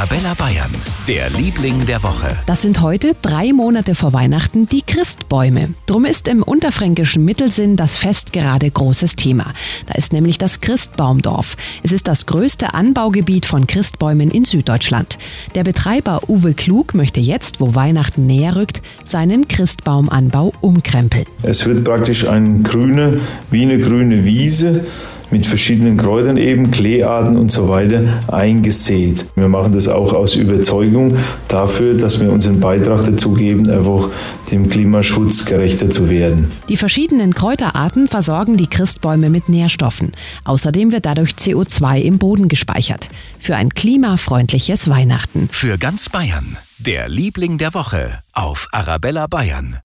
Arabella Bayern, der Liebling der Woche. Das sind heute drei Monate vor Weihnachten die Christbäume. Drum ist im unterfränkischen Mittelsinn das Fest gerade großes Thema. Da ist nämlich das Christbaumdorf. Es ist das größte Anbaugebiet von Christbäumen in Süddeutschland. Der Betreiber Uwe Klug möchte jetzt, wo Weihnachten näher rückt, seinen Christbaumanbau umkrempeln. Es wird praktisch eine grüne, wie eine grüne Wiese mit verschiedenen Kräutern eben, Kleearten und so weiter eingesät. Wir machen das auch aus Überzeugung dafür, dass wir unseren Beitrag dazu geben, einfach dem Klimaschutz gerechter zu werden. Die verschiedenen Kräuterarten versorgen die Christbäume mit Nährstoffen. Außerdem wird dadurch CO2 im Boden gespeichert. Für ein klimafreundliches Weihnachten. Für ganz Bayern, der Liebling der Woche auf Arabella Bayern.